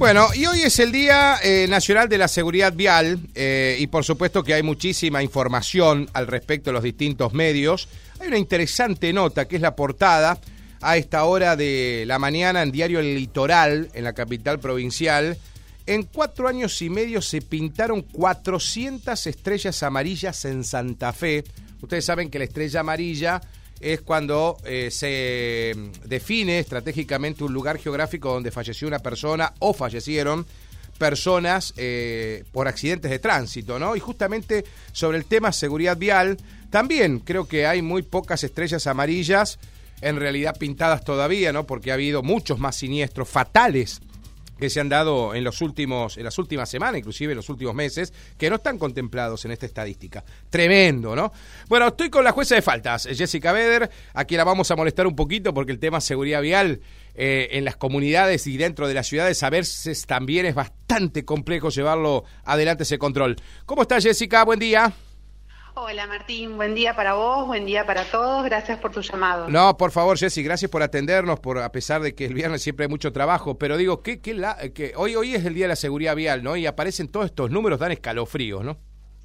Bueno, y hoy es el Día eh, Nacional de la Seguridad Vial eh, y por supuesto que hay muchísima información al respecto de los distintos medios. Hay una interesante nota que es la portada a esta hora de la mañana en Diario El Litoral, en la capital provincial. En cuatro años y medio se pintaron 400 estrellas amarillas en Santa Fe. Ustedes saben que la estrella amarilla es cuando eh, se define estratégicamente un lugar geográfico donde falleció una persona o fallecieron personas eh, por accidentes de tránsito, ¿no? Y justamente sobre el tema seguridad vial, también creo que hay muy pocas estrellas amarillas, en realidad pintadas todavía, ¿no? Porque ha habido muchos más siniestros fatales que se han dado en los últimos, en las últimas semanas, inclusive en los últimos meses, que no están contemplados en esta estadística. Tremendo, ¿no? Bueno, estoy con la jueza de faltas, Jessica Beder, aquí la vamos a molestar un poquito porque el tema seguridad vial eh, en las comunidades y dentro de las ciudades a veces también es bastante complejo llevarlo adelante ese control. ¿Cómo está Jessica? Buen día. Hola Martín, buen día para vos, buen día para todos, gracias por tu llamado. No, por favor Jessy, gracias por atendernos, por a pesar de que el viernes siempre hay mucho trabajo, pero digo, que, que hoy, hoy es el Día de la Seguridad Vial, ¿no? Y aparecen todos estos números, dan escalofríos, ¿no?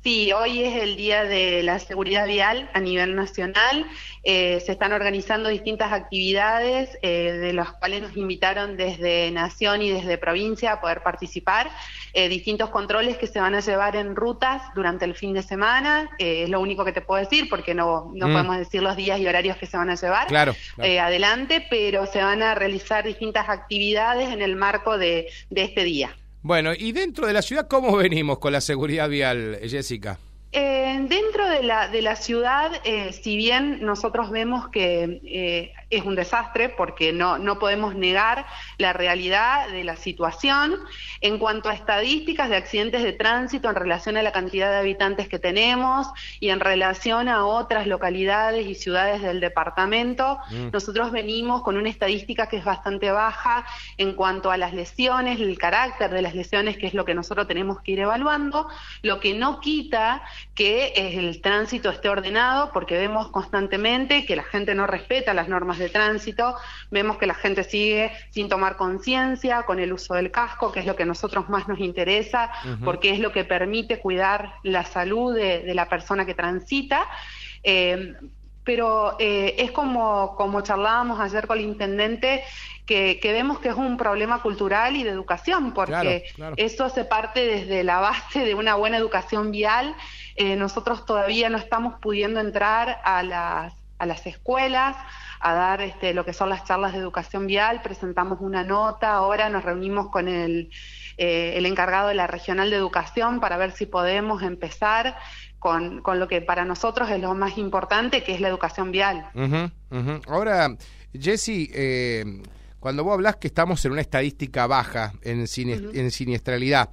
Sí, hoy es el Día de la Seguridad Vial a nivel nacional. Eh, se están organizando distintas actividades eh, de las cuales nos invitaron desde Nación y desde provincia a poder participar. Eh, distintos controles que se van a llevar en rutas durante el fin de semana. es lo único que te puedo decir porque no, no mm. podemos decir los días y horarios que se van a llevar claro, adelante, pero se van a realizar distintas actividades en el marco de este día. Bueno, y dentro de la ciudad, ¿cómo venimos con la seguridad vial, Jessica? Eh, dentro de la, de la ciudad, eh, si bien nosotros vemos que eh, es un desastre, porque no, no podemos negar la realidad de la situación, en cuanto a estadísticas de accidentes de tránsito en relación a la cantidad de habitantes que tenemos y en relación a otras localidades y ciudades del departamento, mm. nosotros venimos con una estadística que es bastante baja en cuanto a las lesiones, el carácter de las lesiones, que es lo que nosotros tenemos que ir evaluando, lo que no quita que el tránsito esté ordenado, porque vemos constantemente que la gente no respeta las normas de tránsito, vemos que la gente sigue sin tomar conciencia con el uso del casco, que es lo que a nosotros más nos interesa, porque es lo que permite cuidar la salud de, la persona que transita. Eh, pero eh, es como, como charlábamos ayer con el intendente, que, vemos que es un problema cultural y de educación, porque eso se parte desde la base de una buena educación vial. Eh, nosotros todavía no estamos pudiendo entrar a las, a las escuelas a dar este, lo que son las charlas de educación vial, presentamos una nota, ahora nos reunimos con el, eh, el encargado de la regional de educación para ver si podemos empezar con, con, lo que para nosotros es lo más importante, que es la educación vial. Ahora, Jesse, eh, cuando vos hablas que estamos en una estadística baja en, en siniestralidad,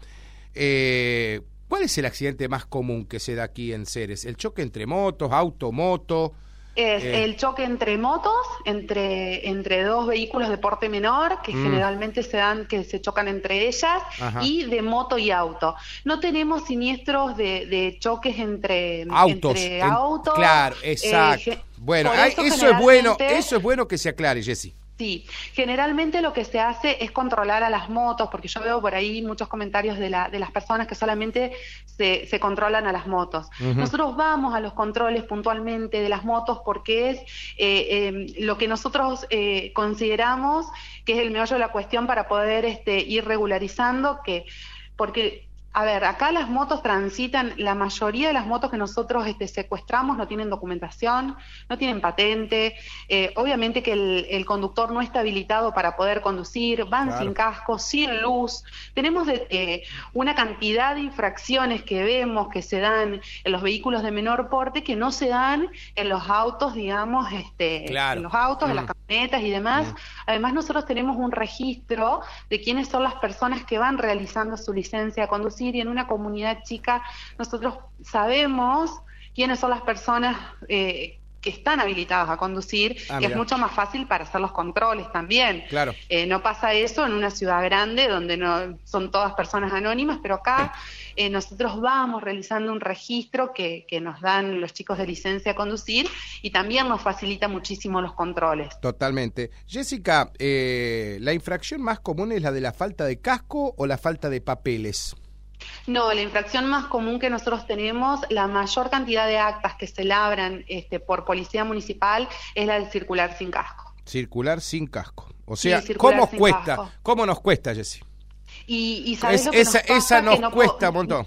eh, ¿Cuál es el accidente más común que se da aquí en Ceres? ¿El choque entre motos, auto, moto? Es eh, el choque entre motos, entre, entre dos vehículos de porte menor, que mm. generalmente se dan, que se chocan entre ellas, y de moto y auto. No tenemos siniestros de, de choques entre autos. Entre autos claro, eh, exacto. bueno, eso, es bueno, eso es bueno que se aclare, Jessy. Sí, generalmente lo que se hace es controlar a las motos, porque yo veo por ahí muchos comentarios de, la, de las personas que solamente se, se controlan a las motos. Nosotros vamos a los controles puntualmente de las motos porque es eh, em, lo que nosotros eh, consideramos que es el meollo de la cuestión para poder este, ir regularizando, que porque a ver, acá las motos transitan, la mayoría de las motos que nosotros este, secuestramos no tienen documentación, no tienen patente, eh, obviamente que el, conductor no está habilitado para poder conducir, van sin casco, sin luz. Tenemos eh, una cantidad de infracciones que vemos que se dan en los vehículos de menor porte que no se dan en los autos, digamos, este, en los autos, en las mm. camionetas y demás. Mm. Además, nosotros tenemos un registro de quiénes son las personas que van realizando su licencia de conducir y en una comunidad chica nosotros sabemos quiénes son las personas eh, que están habilitados a conducir, Ah, es mirá. mucho más fácil para hacer los controles también. Claro. Eh, no pasa eso en una ciudad grande donde no son todas personas anónimas, pero acá eh, nosotros vamos realizando un registro que, que nos dan los chicos de licencia a conducir y también nos facilita muchísimo los controles. Totalmente. Jessica, eh, ¿la infracción más común es la de la falta de casco o la falta de papeles? No, la infracción más común que nosotros tenemos, la mayor cantidad de actas que se labran este, por policía municipal es la de circular sin casco. Circular sin casco. O sea, ¿cómo sin cuesta? casco. ¿Cómo nos cuesta, Jessy? Y, y ¿sabes Es- lo que esa, nos pasa? esa nos Que no po- cuesta un montón.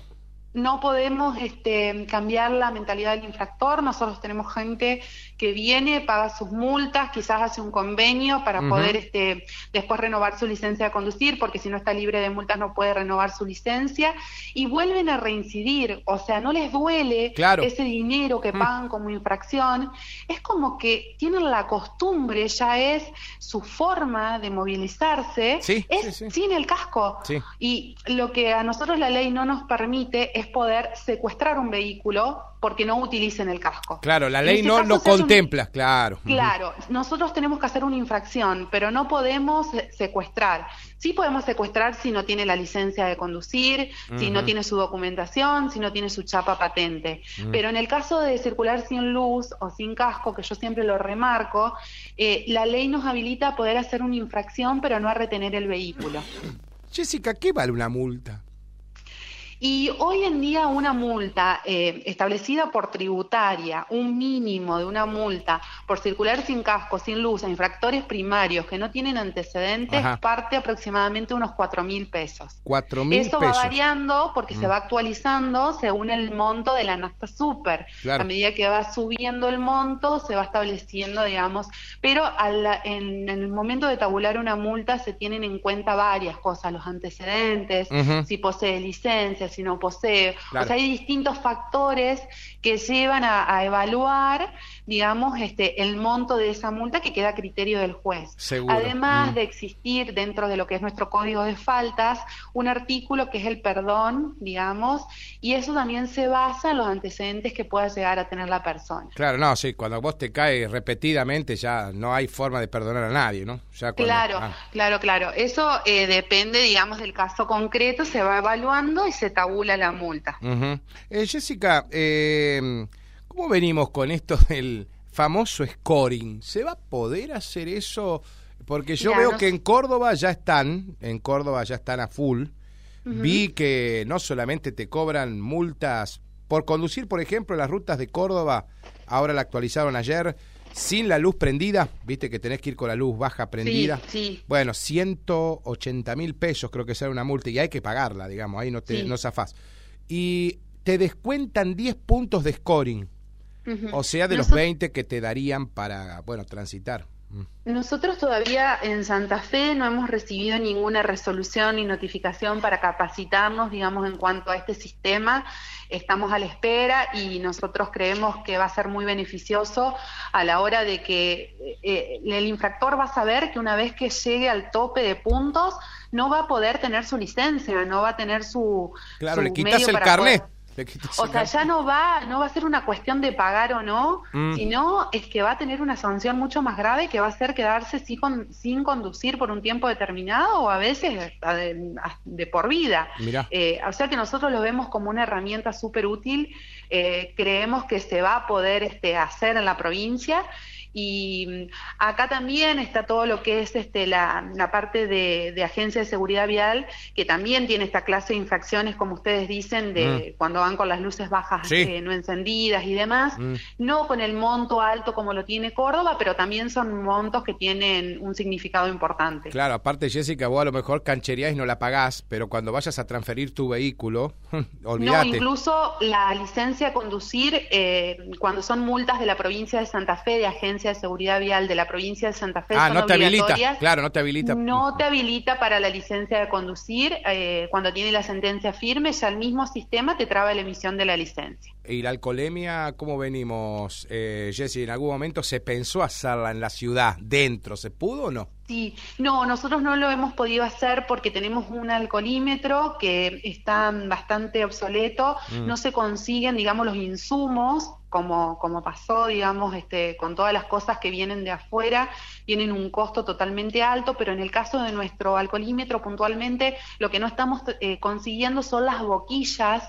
No podemos este, cambiar la mentalidad del infractor. Nosotros tenemos gente que viene, paga sus multas, quizás hace un convenio para poder este, después renovar su licencia de conducir, porque si no está libre de multas no puede renovar su licencia, y vuelven a reincidir. O sea, no les duele Claro. ese dinero que pagan como infracción. Es como que tienen la costumbre, ya es su forma de movilizarse, Sí, es sí, sí. sin el casco. Y lo que a nosotros la ley no nos permite es poder secuestrar un vehículo porque no utilicen el casco. Claro, la ley este no lo un- contempla, claro. Claro, nosotros tenemos que hacer una infracción, pero no podemos secuestrar. Sí podemos secuestrar si no tiene la licencia de conducir, si no tiene su documentación, si no tiene su chapa patente. Mm. Pero en el caso de circular sin luz o sin casco, que yo siempre lo remarco, eh, la ley nos habilita a poder hacer una infracción, pero no a retener el vehículo. Jessica, ¿qué vale una multa? Y hoy en día una multa eh, establecida por tributaria, un mínimo de una multa por circular sin casco, sin luz, a infractores primarios que no tienen antecedentes, Ajá. parte aproximadamente unos cuatro mil pesos. Cuatro mil Eso pesos. va variando porque se Mm. va actualizando según el monto de la nafta super. Claro. A medida que va subiendo el monto, se va estableciendo, digamos, pero a la- en, en el momento de tabular una multa se tienen en cuenta varias cosas, los antecedentes, Ujú. si posee licencia, si no posee. Claro. O sea, hay distintos factores que llevan a, a evaluar, digamos, este, el monto de esa multa que queda a criterio del juez. Seguro. Además Mm. de existir dentro de lo que es nuestro código de faltas un artículo que es el perdón, digamos, y eso también se basa en los antecedentes que pueda llegar a tener la persona. Claro, no, sí, cuando vos te caes repetidamente ya no hay forma de perdonar a nadie, ¿no? Ya cuando- Claro, ah. claro, claro. Eso eh, depende, digamos, del caso concreto, se va evaluando y se tabula la multa. Eh, Jessica, eh, ¿cómo venimos con esto del famoso scoring? ¿Se va a poder hacer eso? Porque yo veo no que sé. en Córdoba ya están, en Córdoba ya están a full. Vi que no solamente te cobran multas por conducir, por ejemplo, las rutas de Córdoba, ahora la actualizaron ayer, sin la luz prendida, viste que tenés que ir con la luz baja prendida. Sí, sí. Bueno, 180 mil pesos creo que será una multa y hay que pagarla, digamos, ahí no te Sí. no zafás. Y te descuentan 10 puntos de scoring, O sea, de los Noso- 20 que te darían para, bueno, transitar. Mm. Nosotros todavía en Santa Fe no hemos recibido ninguna resolución ni notificación para capacitarnos, digamos, en cuanto a este sistema. Estamos a la espera y nosotros creemos que va a ser muy beneficioso a la hora de que eh, el infractor va a saber que una vez que llegue al tope de puntos no va a poder tener su licencia, no va a tener su Claro, su le quitas medio el para carnet. poder- O sea, ya no va, no va a ser una cuestión de pagar o no, Mm. sino es que va a tener una sanción mucho más grave que va a ser quedarse sin, con- sin conducir por un tiempo determinado o a veces de, de por vida. Eh, o sea que nosotros lo vemos como una herramienta súper útil, eh, creemos que se va a poder este, hacer en la provincia y mm, acá también está todo lo que es este, la, la parte de, de agencia de seguridad vial, que también tiene esta clase de infracciones, como ustedes dicen, de cuando van con las luces bajas Mm. Sí. eh, no encendidas y demás, Mm. no con el monto alto como lo tiene Córdoba, pero también son montos que tienen un significado importante. Claro, aparte Jessica, vos a lo mejor cancherías y no la pagás, pero cuando vayas a transferir tu vehículo, No, olvídate. incluso la licencia a conducir, eh, cuando son multas de la provincia de Santa Fe, de Agencia de Seguridad Vial de la provincia de Santa Fe, ah, son no te habilita. Claro, no te habilita. No te habilita para la licencia de conducir. eh, cuando tiene la sentencia firme, ya el mismo sistema te traba la emisión de la licencia. ¿Y la alcoholemia, cómo venimos, eh, Jessy? ¿En algún momento se pensó hacerla en la ciudad, dentro? ¿Se pudo o no? Sí, no, nosotros no lo hemos podido hacer porque tenemos un alcoholímetro que está bastante obsoleto, mm. no se consiguen, digamos, los insumos como, como pasó, digamos, este, con todas las cosas que vienen de afuera, tienen un costo totalmente alto, pero en el caso de nuestro alcoholímetro puntualmente, lo que no estamos eh, consiguiendo son las boquillas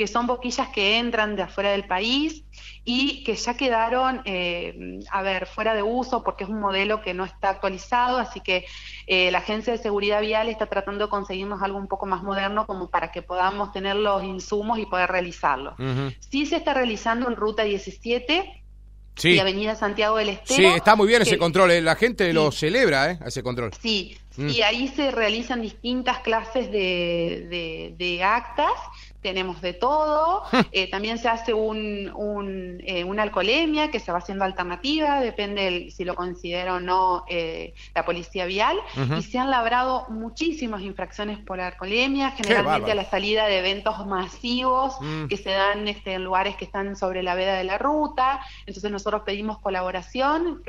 que son boquillas que entran de afuera del país y que ya quedaron, eh, a ver, fuera de uso porque es un modelo que no está actualizado, así que eh, la Agencia de Seguridad Vial está tratando de conseguirnos algo un poco más moderno como para que podamos tener los insumos y poder realizarlo. Sí se está realizando en Ruta 17, y Avenida Santiago del Estero. Sí, está muy bien ese control, eh, la gente lo celebra, ¿eh? Ese control. Sí, mm. y ahí se realizan distintas clases de, de actas tenemos de todo. Eh, también se hace un, un, eh, una alcoholemia que se va haciendo alternativa, depende si lo considera o no eh, la policía vial. Y se han labrado muchísimas infracciones por alcoholemia, generalmente a la salida de eventos masivos mm. que se dan este, en lugares que están sobre la veda de la ruta. Entonces nosotros pedimos colaboración,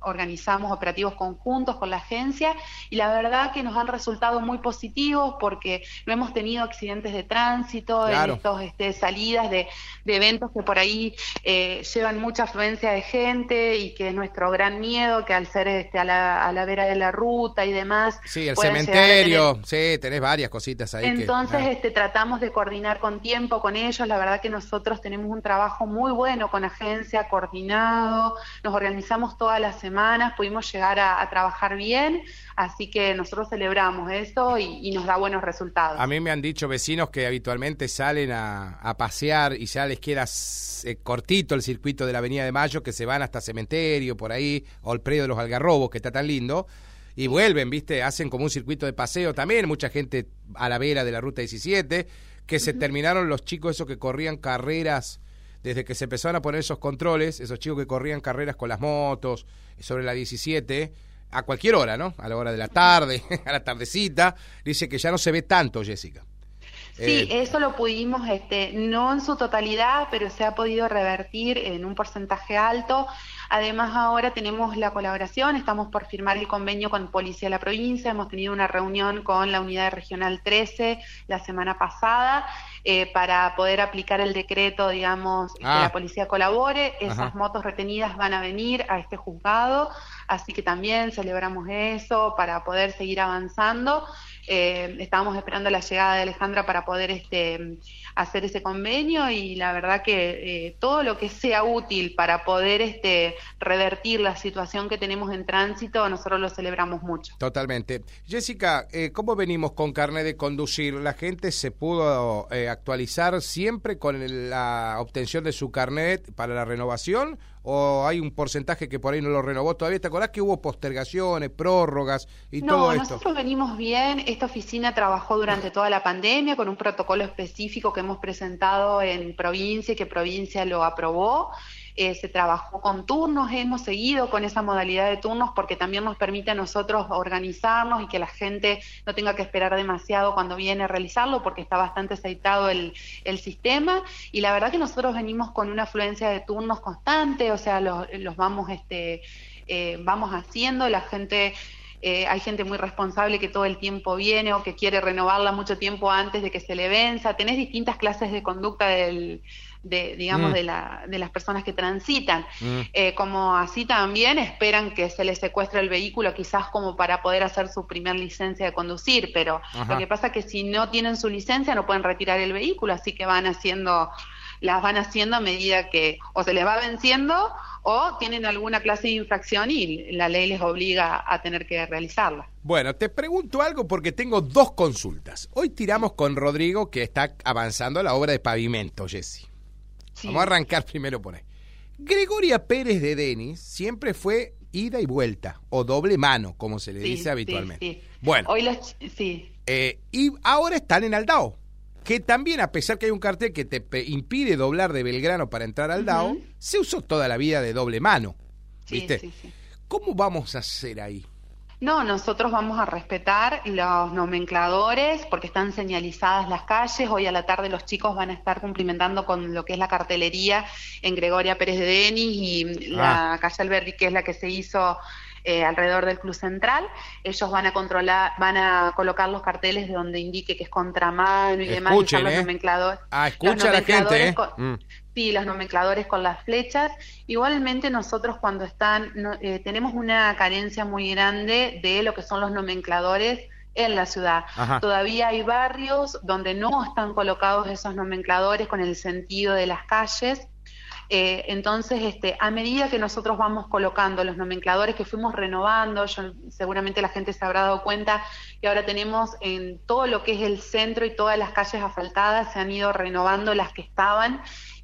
organizamos operativos conjuntos con la agencia y la verdad que nos han resultado muy positivos porque no hemos tenido accidentes de tránsito en estos este, salidas de, eventos que por ahí eh, llevan mucha afluencia de gente y que es nuestro gran miedo que al ser este, a, la, a la vera de la ruta y demás. Sí, el cementerio, sí, tenés varias cositas ahí. Entonces este, tratamos de coordinar con tiempo con ellos, la verdad que nosotros tenemos un trabajo muy bueno con agencia, coordinado, nos organizamos todas las semanas, pudimos llegar a, trabajar bien, así que nosotros celebramos eso y, nos da buenos resultados. A mí me han dicho vecinos que habitualmente salen a, pasear y ya les queda eh, cortito el circuito de la Avenida de Mayo, que se van hasta Cementerio, por ahí, o el predio de los Algarrobos, que está tan lindo y vuelven, ¿viste? Hacen como un circuito de paseo también, mucha gente a la vera de la Ruta 17, que se terminaron los chicos esos que corrían carreras desde que se empezaron a poner esos controles, esos chicos que corrían carreras con las motos sobre la 17, a cualquier hora, ¿no? A la hora de la tarde, a la tardecita, dice que ya no se ve tanto, Jessica. Sí, eh, eso lo pudimos, este, no en su totalidad, pero se ha podido revertir en un porcentaje alto. Además, ahora tenemos la colaboración, estamos por firmar el convenio con Policía de la Provincia, hemos tenido una reunión con la Unidad Regional 13 la semana pasada eh, para poder aplicar el decreto, digamos, que la ah. policía colabore. Esas motos retenidas van a venir a este juzgado, así que también celebramos eso para poder seguir avanzando. Eh, estábamos esperando la llegada de Alejandra para poder este, hacer ese convenio y la verdad que eh, todo lo que sea útil para poder este, revertir la situación que tenemos en tránsito, nosotros lo celebramos mucho. Totalmente. Jessica, eh, ¿cómo venimos con carnet de conducir? ¿La gente se pudo eh, actualizar siempre con la obtención de su carnet para la renovación? ¿O hay un porcentaje que por ahí no lo renovó todavía? ¿Te acordás que hubo postergaciones, prórrogas y todo esto? No, nosotros venimos bien. Esta oficina trabajó durante toda la pandemia con un protocolo específico que hemos presentado en provincia y que provincia lo aprobó. Eh, se trabajó con turnos, hemos seguido con esa modalidad de turnos porque también nos permite a nosotros organizarnos y que la gente no tenga que esperar demasiado cuando viene a realizarlo porque está bastante aceitado el, el sistema y la verdad que nosotros venimos con una afluencia de turnos constante, o sea, los, los vamos, este, eh, vamos haciendo, la gente... Eh, hay gente muy responsable que todo el tiempo viene o que quiere renovarla mucho tiempo antes de que se le venza. Tenés distintas clases de conducta del, de, digamos, mm. de, la, de las personas que transitan. Mm. Eh, como así también esperan que se les secuestre el vehículo, quizás como para poder hacer su primer licencia de conducir, pero lo que pasa es que si no tienen su licencia no pueden retirar el vehículo, así que van haciendo las van haciendo a medida que o se les va venciendo o tienen alguna clase de infracción y la ley les obliga a tener que realizarla. Bueno, te pregunto algo porque tengo dos consultas. Hoy tiramos con Rodrigo que está avanzando la obra de pavimento, Jesse. Vamos a arrancar primero por ahí. Gregoria Pérez de Denis siempre fue ida y vuelta, o doble mano, como se le dice habitualmente. Bueno. Hoy sí. Eh, y ahora están en Aldao, que también, a pesar que hay un cartel que te impide doblar de Belgrano para entrar al Aldao, se usó toda la vida de doble mano. ¿Viste? ¿Cómo vamos a hacer ahí? No, nosotros vamos a respetar los nomencladores porque están señalizadas las calles. Hoy a la tarde los chicos van a estar cumplimentando con lo que es la cartelería en Gregoria Pérez de Denis y la ah. calle Alberdi, que es la que se hizo eh, alrededor del Club Central. Ellos van a controlar, van a colocar los carteles de donde indique que es contramano y demás. Escuchen, los ¿eh? nomencladores. Ah, escucha la gente. ¿eh? Mm. Sí, los nomencladores con las flechas. Igualmente nosotros cuando están, eh, tenemos una carencia muy grande de lo que son los nomencladores en la ciudad. Todavía hay barrios donde no están colocados esos nomencladores con el sentido de las calles eh, entonces, este, a medida que nosotros vamos colocando los nomencladores que fuimos renovando, seguramente la gente se habrá dado cuenta que ahora tenemos en todo lo que es el centro y todas las calles asfaltadas, se han ido renovando las que estaban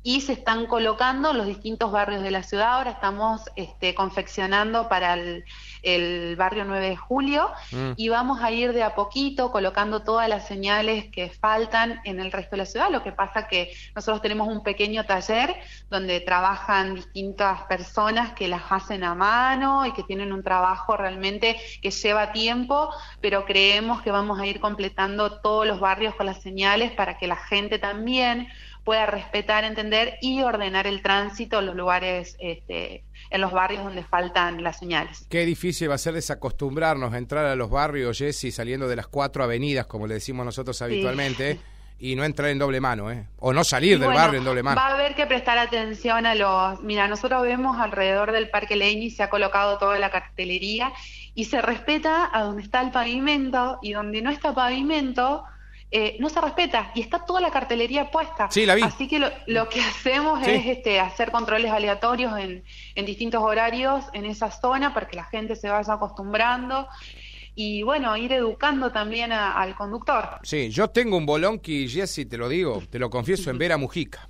y se están colocando los distintos barrios de la ciudad. Ahora estamos este, confeccionando para el, barrio 9 de julio mm. y vamos a ir de a poquito colocando todas las señales que faltan en el resto de la ciudad. Lo que pasa que nosotros tenemos un pequeño taller donde trabajan distintas personas que las hacen a mano y que tienen un trabajo realmente que lleva tiempo, pero creemos que vamos a ir completando todos los barrios con las señales para que la gente también pueda respetar, entender y ordenar el tránsito en los lugares, este, en los barrios donde faltan las señales. Qué difícil va a ser desacostumbrarnos a entrar a los barrios, Jessy, saliendo de las cuatro avenidas, como le decimos nosotros habitualmente. y no entrar en doble mano, ¿eh? O no salir del barrio en doble mano. Va a haber que prestar atención a los... Mira, nosotros vemos alrededor del Parque Leñi se ha colocado toda la cartelería y se respeta a donde está el pavimento y donde no está pavimento eh, no se respeta y está toda la cartelería puesta. Sí, la vi. Así que lo, que hacemos es este, hacer controles aleatorios en, en, distintos horarios en esa zona para que la gente se vaya acostumbrando y bueno, ir educando también al conductor. Sí, yo tengo un bolonqui, Jessy, te lo digo, te lo confieso, en Vera Mujica.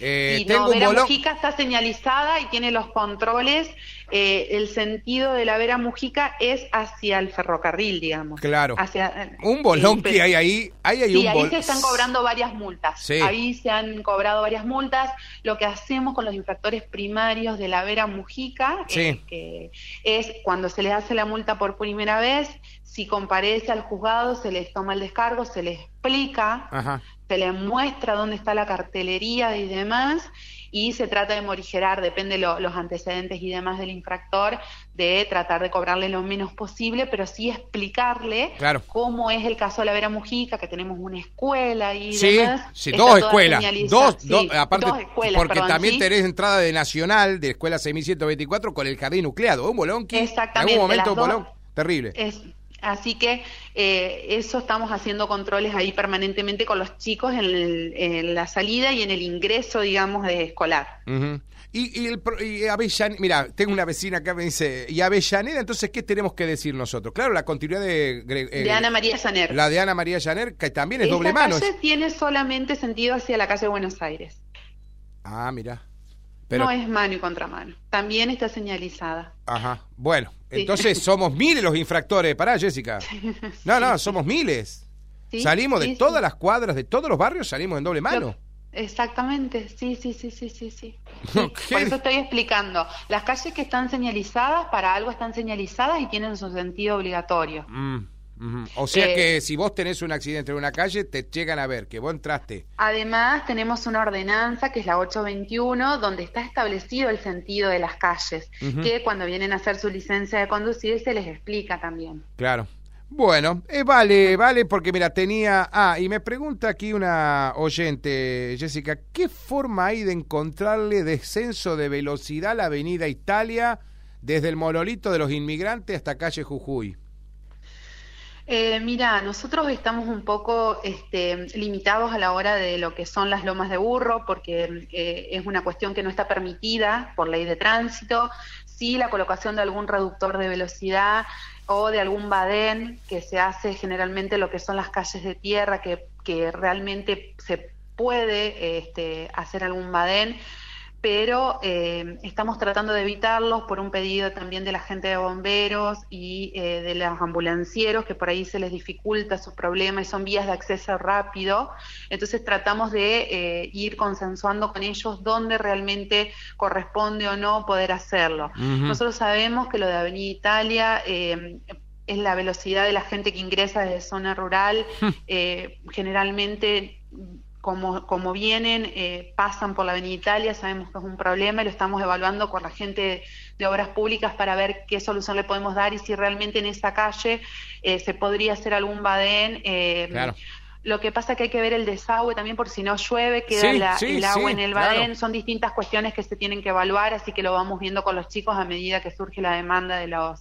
Eh, tengo no, Vera Mujica está señalizada y tiene los controles. Eh, el sentido de la Vera Mujica es hacia el ferrocarril, digamos. Claro. Hacia, eh, un bolón que hay ahí. Hay sí, ahí se están cobrando varias multas. Ahí se han cobrado varias multas. Lo que hacemos con los infractores primarios de la Vera Mujica que es cuando se les hace la multa por primera vez, si comparece al juzgado, se les toma el descargo, se les explica, se les muestra dónde está la cartelería y demás, y se trata de morigerar, depende de los antecedentes y demás del infractor, de tratar de cobrarle lo menos posible, pero sí explicarle cómo es el caso de la Vera Mujica, que tenemos una escuela y demás. Sí, dos escuelas. Dos, aparte, porque también tenés entrada de Nacional, de Escuela 6124, con el jardín nucleado. Un bolón que en algún momento un bolón terrible. Es, Así que eh, eso estamos haciendo controles ahí permanentemente con los chicos en, la salida y en el ingreso, digamos, de escolar. Y, el, Avellaneda, mira, tengo una vecina que me dice, ¿y Avellaneda entonces qué tenemos que decir nosotros? Claro, la continuidad de... Eh, de Ana María Llaner. La de Ana María Llaner, que también es doble mano. calle tiene solamente sentido hacia la calle Buenos Aires. Ah, mira. No es mano y contramano. También está señalizada. Ajá. Bueno, entonces somos miles los infractores. Pará, Jessica. No, no, somos miles. salimos de todas las cuadras, de todos los barrios, salimos en doble mano. exactamente, sí, sí, sí, sí, sí, sí. Por eso estoy explicando. Las calles que están señalizadas, para algo están señalizadas y tienen su sentido obligatorio. Mm. O sea eh, que si vos tenés un accidente en una calle, te llegan a ver que vos entraste. Además, tenemos una ordenanza que es la 821, donde está establecido el sentido de las calles, que cuando vienen a hacer su licencia de conducir se les explica también. Claro. Bueno, eh, vale, vale, porque mira, tenía... Ah, y me pregunta aquí una oyente, Jessica, ¿qué forma hay de encontrarle descenso de velocidad a la avenida Italia desde el monolito de los inmigrantes hasta calle Jujuy? Eh, mira, nosotros estamos un poco este, limitados a la hora de lo que son las lomas de burro, porque eh, es una cuestión que no está permitida por ley de tránsito. Sí, la colocación de algún reductor de velocidad o de algún badén que se hace generalmente lo que son las calles de tierra, que, que realmente se puede este, hacer algún badén pero eh, estamos tratando de evitarlos por un pedido también de la gente de bomberos y eh, de los ambulancieros, que por ahí se les dificulta su problema y son vías de acceso rápido. Entonces tratamos de eh, ir consensuando con ellos dónde realmente corresponde o no poder hacerlo. Nosotros sabemos que lo de Avenida Italia es la velocidad de la gente que ingresa desde zona rural. Hmm. Eh, generalmente, como, como vienen, eh, pasan por la Avenida Italia, sabemos que es un problema y lo estamos evaluando con la gente de obras públicas para ver qué solución le podemos dar y si realmente en esa calle se podría hacer algún badén. Claro lo que pasa es que hay que ver el desagüe también por si no llueve, queda el agua en el badén. Son distintas cuestiones que se tienen que evaluar, así que lo vamos viendo con los chicos a medida que surge la demanda de los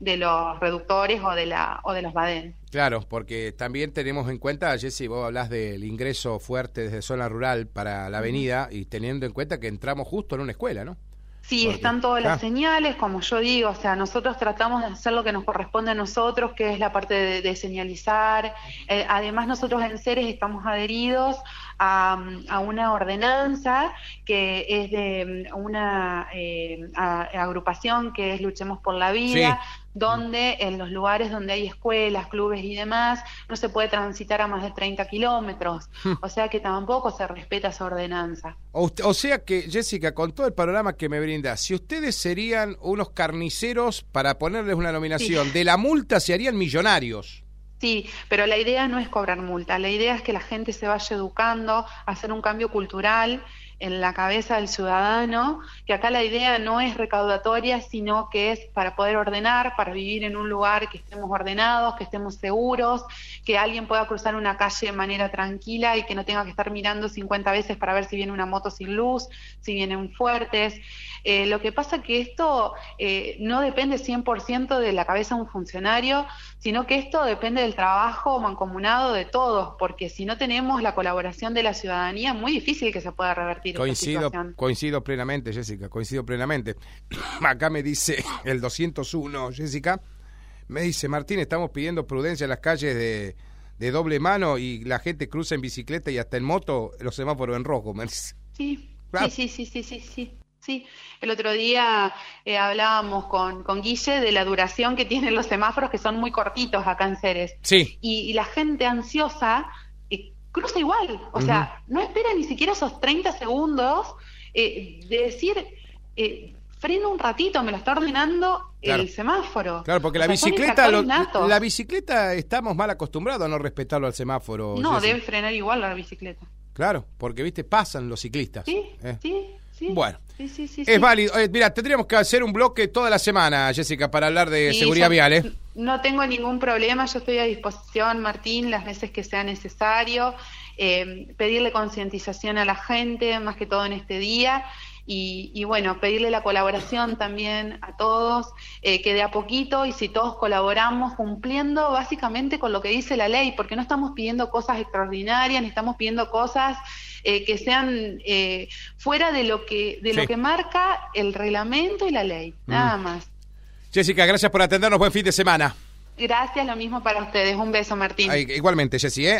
de los reductores o de la o de los badén. Claro, porque también tenemos en cuenta, Jessy, vos hablas del ingreso fuerte desde zona rural para la avenida y teniendo en cuenta que entramos justo en una escuela, ¿no? Sí, están todas las señales, como yo digo, o sea, nosotros tratamos de hacer lo que nos corresponde a nosotros, que es la parte de, señalizar. Eh, además, nosotros en Ceres estamos adheridos a, una ordenanza que es de mm, una eh, agrupación que es Luchemos por la Vida, donde en los lugares donde hay escuelas, clubes y demás, no se puede transitar a más de 30 kilómetros. Hmm. O sea que tampoco se respeta esa ordenanza. O, sea que, Jessica, con todo el panorama que me brinda, si ustedes serían unos carniceros, para ponerles una nominación, de la multa se harían millonarios. Sí, pero la idea no es cobrar multa, la idea es que la gente se vaya educando, hacer un cambio cultural en la cabeza del ciudadano, que acá la idea no es recaudatoria, sino que es para poder ordenar, para vivir en un lugar que estemos ordenados, que estemos seguros, que alguien pueda cruzar una calle de manera tranquila y que no tenga que estar mirando 50 veces para ver si viene una moto sin luz, si vienen fuertes. Eh, lo que pasa que esto eh, no depende 100% de la cabeza de un funcionario, sino que esto depende del trabajo mancomunado de todos, porque si no tenemos la colaboración de la ciudadanía, es muy difícil que se pueda revertir. Coincido, coincido plenamente, Jessica, coincido plenamente. Acá me dice el 201, Jessica, me dice, Martín, estamos pidiendo prudencia en las calles de, de doble mano y la gente cruza en bicicleta y hasta en moto los semáforos en rojo. Sí, sí, sí, sí, sí, sí. Sí, el otro día eh, hablábamos con, con, Guille de la duración que tienen los semáforos, que son muy cortitos acá en Ceres. Sí. Y, la gente ansiosa eh, cruza igual. O sea, no espera ni siquiera esos 30 segundos eh, de decir, freno un ratito, me lo está ordenando el semáforo. Claro, porque la bicicleta, la bicicleta estamos mal acostumbrados a no respetarlo al semáforo. No, debe frenar igual la bicicleta. Claro, porque, viste, pasan los ciclistas. Sí, sí. Bueno, es válido. Eh, mira, tendríamos que hacer un bloque toda la semana, Jessica, para hablar de seguridad vial. ¿eh? No tengo ningún problema, yo estoy a disposición, Martín, las veces que sea necesario. Eh, pedirle concientización a la gente, más que todo en este día. Y, bueno, pedirle la colaboración también a todos, eh, que de a poquito y si todos colaboramos cumpliendo básicamente con lo que dice la ley, porque no estamos pidiendo cosas extraordinarias, ni estamos pidiendo cosas eh, que sean eh, fuera de lo que de lo que marca el reglamento y la ley, mm. nada más. Jessica, gracias por atendernos, buen fin de semana. Gracias, lo mismo para ustedes. Un beso, Martín. igualmente, Jessy, ¿eh?